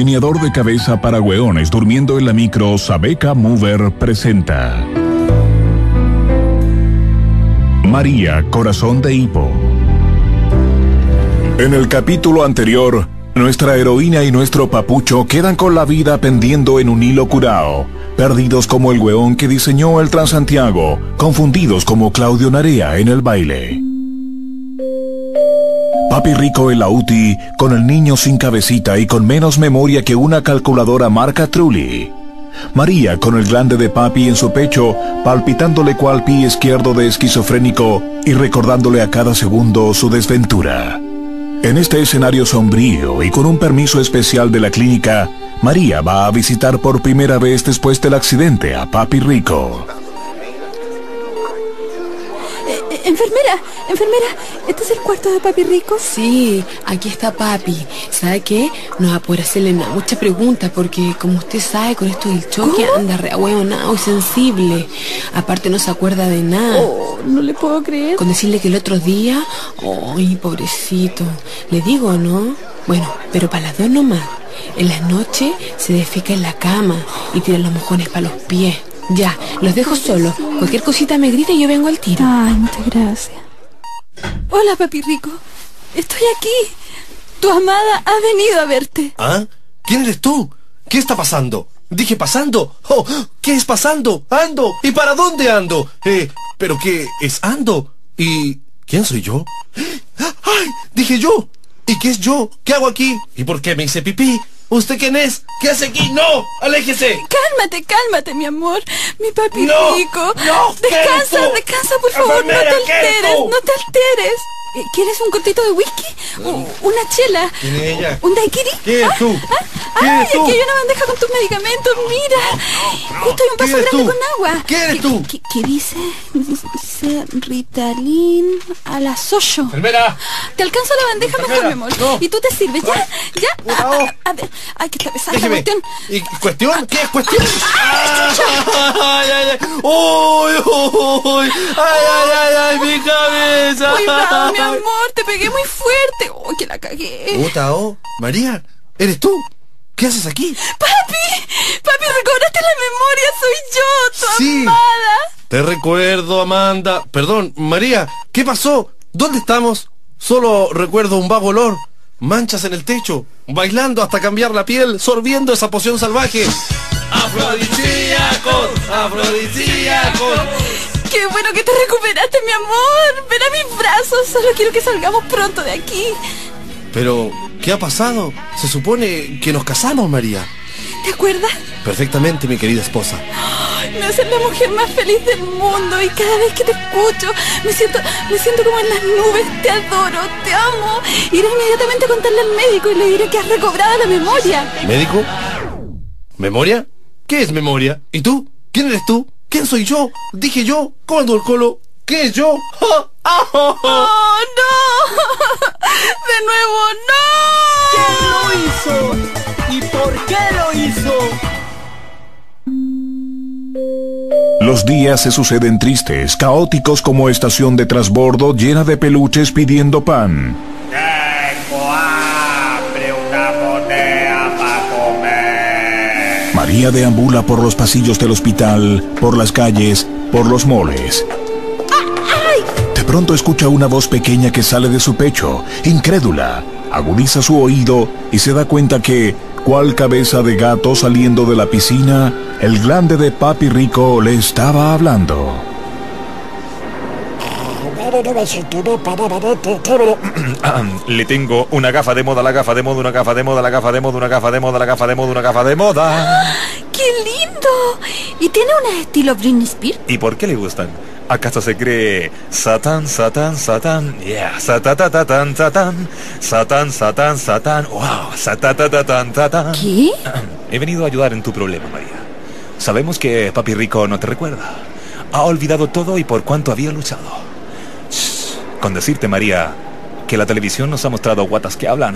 Meneador de cabeza para hueones durmiendo en la micro Sabeca Mover presenta María, corazón de hipo. En el capítulo anterior, nuestra heroína y nuestro papucho quedan con la vida pendiendo en un hilo curao, perdidos como el hueón que diseñó el Transantiago, confundidos como Claudio Narea en el baile. Papi Rico en la UTI, con el niño sin cabecita y con menos memoria que una calculadora marca Trulli. María con el glande de papi en su pecho, palpitándole cual pie izquierdo de esquizofrénico y recordándole a cada segundo su desventura. En este escenario sombrío y con un permiso especial de la clínica, María va a visitar por primera vez después del accidente a Papi Rico. Enfermera, enfermera, ¿este es el cuarto de Papi Rico? Sí, aquí está Papi. ¿Sabe qué? No va a poder hacerle nada, muchas preguntas porque, como usted sabe, con esto del choque anda re y sensible. Aparte no se acuerda de nada. Oh, no le puedo creer. Con decirle que el otro día... ¡Ay, pobrecito! Le digo, ¿no? Bueno, pero para las dos nomás. En las noches se defeca en la cama y tira los mojones para los pies. Ya, los dejo solos. Cualquier cosita me grita y yo vengo al tiro. Ay, muchas gracias. Hola, papi rico. Estoy aquí. Tu amada ha venido a verte. ¿Ah? ¿Quién eres tú? ¿Qué está pasando? Dije pasando. Oh, ¿qué es pasando? Ando. ¿Y para dónde ando? Eh, ¿pero qué es ando? ¿Y quién soy yo? ¡Ay! Dije yo. ¿Y qué es yo? ¿Qué hago aquí? ¿Y por qué me hice pipí? ¿Usted quién es? ¿Qué hace aquí? ¡No! ¡Aléjese! Cálmate, cálmate, mi amor. Mi papi no, rico. No, descansa, descansa, por favor. No te alteres, no te alteres. Eh, ¿Quieres un cortito de whisky? ¿Una chela? ¿Quién es ella? ¿Un daiquiri? ¿Quién es tú? ¿Ah? Ay, aquí hay una bandeja con tus medicamentos, mira. Justo hay un paso grande con agua. ¿Quién eres tú? ¿Qué, dice? Dice Ritalin a las 8. Enfermera. Te alcanzo la bandeja mejor, mi amor. No. Y tú te sirves, ¿ya? ¿Ya? A, a, ver. Ay, que está pesada esta cuestión. ¿Y cuestión? ¿Qué es cuestión? ¡Ay, ay, ay! ¡Uy, uy! ¡Ay, ay, ay, ay! ¡Mi cabeza! Cuidado, mi amor, te pegué muy fuerte. ¡Oh, que la cagué! Puta, oh, María, ¿eres tú? ¿Qué haces aquí? ¡Papi! ¡Papi, recobraste la memoria! ¡Soy yo, tu sí. amada! Te recuerdo, Amanda. Perdón, María, ¿qué pasó? ¿Dónde estamos? Solo recuerdo un vago olor, manchas en el techo, bailando hasta cambiar la piel, sorbiendo esa poción salvaje. ¡Afrodisíacos! ¡Afrodisíacos! ¡Qué bueno que te recuperaste, mi amor! Solo quiero que salgamos pronto de aquí. Pero, ¿qué ha pasado? Se supone que nos casamos, María. ¿Te acuerdas? Perfectamente, mi querida esposa. Me haces la mujer más feliz del mundo y cada vez que te escucho me siento, me siento como en las nubes. Te adoro, te amo. Iré inmediatamente a contarle al médico y le diré que has recobrado la memoria. ¿Médico? ¿Memoria? ¿Qué es memoria? ¿Y tú? ¿Quién eres tú? ¿Quién soy yo? Dije yo. ¿Cómo ando el colo? ¿Qué yo? ¡Oh, no! ¡De nuevo, no! ¿Quién lo hizo? ¿Y por qué lo hizo? Los días se suceden tristes, caóticos como estación de transbordo llena de peluches pidiendo pan. Tengo hambre, una moneda para comer. María deambula por los pasillos del hospital, por las calles, por los moles. Pronto escucha una voz pequeña que sale de su pecho, incrédula. Agudiza su oído y se da cuenta que, cual cabeza de gato saliendo de la piscina, el glande de Papi Rico le estaba hablando. Le tengo una gafa de moda, la gafa de moda, una gafa de moda, la gafa de moda, una gafa de moda, la gafa de moda, una gafa de moda. ¡Qué lindo! ¿Y tiene un estilo Britney Spears? ¿Y por qué le gustan? ¿Acaso se cree Satán, Satán, Satán? Yeah, Satatatán, Satán. Satán, Satán, Satán. Wow, Satatatán, Satán. ¿Qué? He venido a ayudar en tu problema, María. Sabemos que Papi Rico no te recuerda. Ha olvidado todo y por cuánto había luchado. Con decirte, María, que la televisión nos ha mostrado guatas que hablan.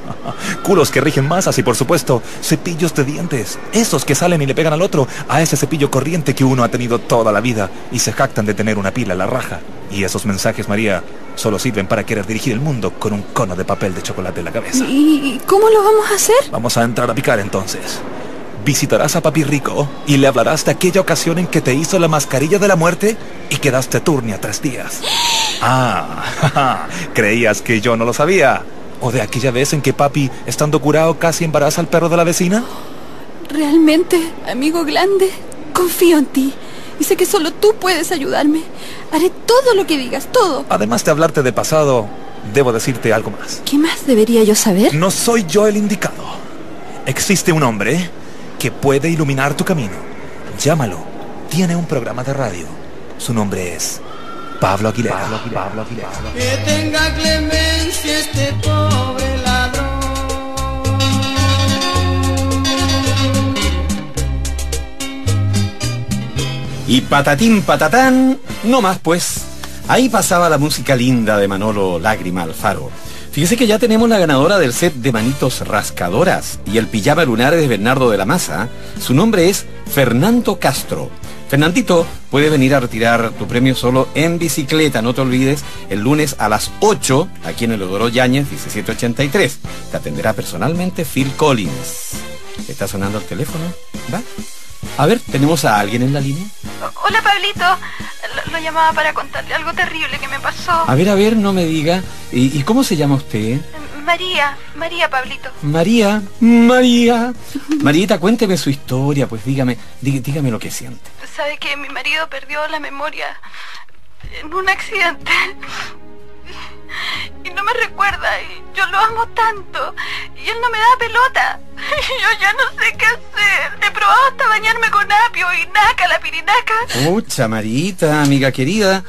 Culos que rigen masas y por supuesto cepillos de dientes. Esos que salen y le pegan al otro a ese cepillo corriente que uno ha tenido toda la vida y se jactan de tener una pila a la raja. Y esos mensajes, María, solo sirven para querer dirigir el mundo con un cono de papel de chocolate en la cabeza. ¿Y cómo lo vamos a hacer? Vamos a entrar a picar entonces. Visitarás a Papi Rico y le hablarás de aquella ocasión en que te hizo la mascarilla de la muerte y quedaste turnia tres días. Ah, creías que yo no lo sabía. ¿O de aquella vez en que papi, estando curado, casi embaraza al perro de la vecina? Realmente, amigo Glande, confío en ti. Y sé que solo tú puedes ayudarme. Haré todo lo que digas, todo. Además de hablarte de pasado, debo decirte algo más. ¿Qué más debería yo saber? No soy yo el indicado. Existe un hombre que puede iluminar tu camino. Llámalo. Tiene un programa de radio. Su nombre es Pablo Aguilera. Pablo Aguilera. Que tenga clemencia este pobre ladrón. Y patatín patatán, no más pues. Ahí pasaba la música linda de Manolo Lágrima Alfaro. Fíjese que ya tenemos la ganadora del set de manitos rascadoras y el pijama lunar de Bernardo de la Maza. Su nombre es Fernando Castro. Fernandito, puedes venir a retirar tu premio solo en bicicleta, no te olvides, el lunes a las 8, aquí en el Odoro Yáñez, 1783. Te atenderá personalmente Phil Collins. ¿Está sonando el teléfono? ¿Va? A ver, ¿tenemos a alguien en la línea? Hola, Pablito. Lo, lo llamaba para contarle algo terrible que me pasó. A ver, a ver, no me diga. ¿Y, y cómo se llama usted? María, María, Pablito. María, María. Marieta, cuénteme su historia, pues dígame, dí- dígame lo que siente. ¿Sabe que mi marido perdió la memoria en un accidente? Y no me recuerda, y yo lo amo tanto, y él no me da pelota. Y yo ya no sé qué hacer. He probado hasta bañarme con apio y naca, la pirinaca. Pucha, Marita, amiga querida.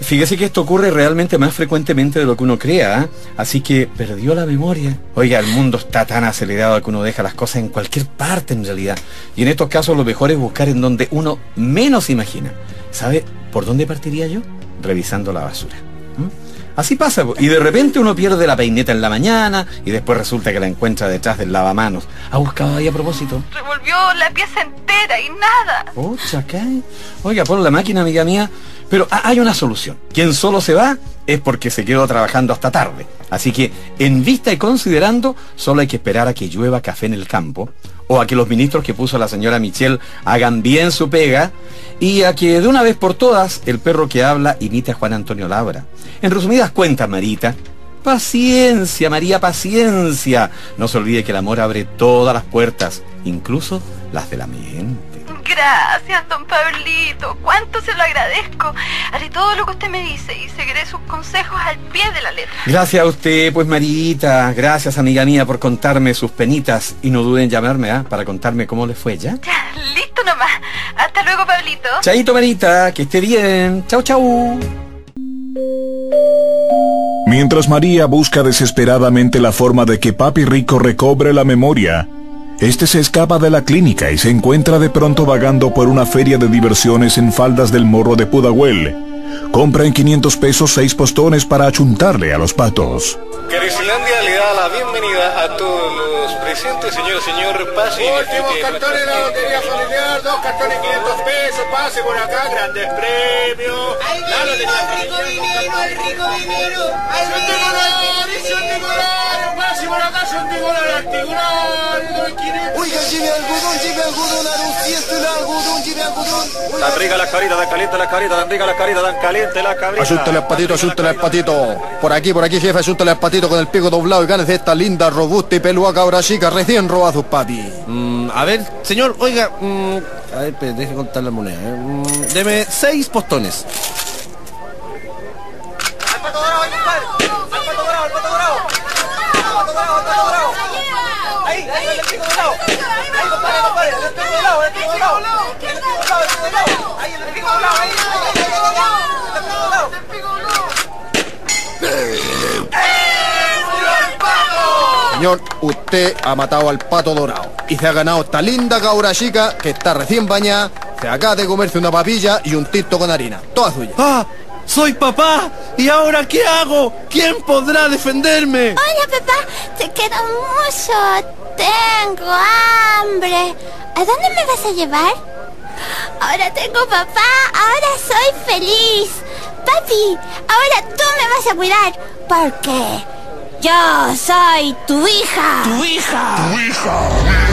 Fíjese que esto ocurre realmente más frecuentemente de lo que uno crea, ¿ah? así que perdió la memoria. Oiga, el mundo está tan acelerado que uno deja las cosas en cualquier parte en realidad. Y en estos casos lo mejor es buscar en donde uno menos imagina. ¿Sabe por dónde partiría yo? Revisando la basura. ¿Mm? Así pasa, y de repente uno pierde la peineta en la mañana y después resulta que la encuentra detrás del lavamanos. ¿Ha buscado ahí a propósito? Revolvió la pieza entera y nada. Pucha, ¿qué? Oiga, pon la máquina, amiga mía. Pero ha- hay una solución. Quien solo se va es porque se quedó trabajando hasta tarde. Así que, en vista y considerando, solo hay que esperar a que llueva café en el campo, o a que los ministros que puso la señora Michelle hagan bien su pega, y a que de una vez por todas el perro que habla imite a Juan Antonio Labra. En resumidas cuentas, Marita, paciencia, María, paciencia. No se olvide que el amor abre todas las puertas, incluso las de la mente. Gracias, don Pablito. Cuánto se lo agradezco. Haré todo lo que usted me dice y seguiré sus consejos al pie de la letra. Gracias a usted, pues Marita. Gracias, amiga mía, por contarme sus penitas. Y no duden en llamarme, ¿ah? Para contarme cómo le fue, ¿ya? Ya, listo nomás. Hasta luego, Pablito. Chaito, Marita. Que esté bien. Chau, chau. Mientras María busca desesperadamente la forma de que Papi Rico recobre la memoria, este se escapa de la clínica y se encuentra de pronto vagando por una feria de diversiones en faldas del morro de Pudahuel. Compra en 500 pesos seis postones para achuntarle a los patos. Caricilandia le da la bienvenida a todos los presentes, señor, señor, pase Últimos de cartones de la lotería familiar, dos cartones 500 pesos, pase por acá, grandes premios. La lotería familiar, dos cartones 500 pesos. ¡Centenario, centenario! Pase por acá, centenario, articular, 500. Oiga, lleve algodón, lleve algodón, anunciante el algodón, lleve algodón. Tan rica la carita, tan caliente la carita, tan rica la carita, tan caliente la carita. Asúntale al patito, asúntale al patito. Por aquí, por aquí, jefe, asúntale al patito con el pico doblado y ganes de esta linda, robusta y pelúa cabra chica recién robada sus papi. Mm, a ver, señor, oiga, mm, a ver, deje contar la moneda. eh. Mm, deme seis postones. Señor, usted ha matado al pato dorado y se ha ganado esta linda cabra chica que está recién bañada, se acaba de comerse una papilla y un tito con harina. Toda suya. ¡Ah! ¡Soy papá! ¿Y ahora qué hago? ¿Quién podrá defenderme? Hola papá, te quiero mucho. Tengo hambre. ¿A dónde me vas a llevar? Ahora tengo papá, ahora soy feliz. papi, ahora tú me vas a cuidar porque yo soy tu hija. Tu hija. Tu hija.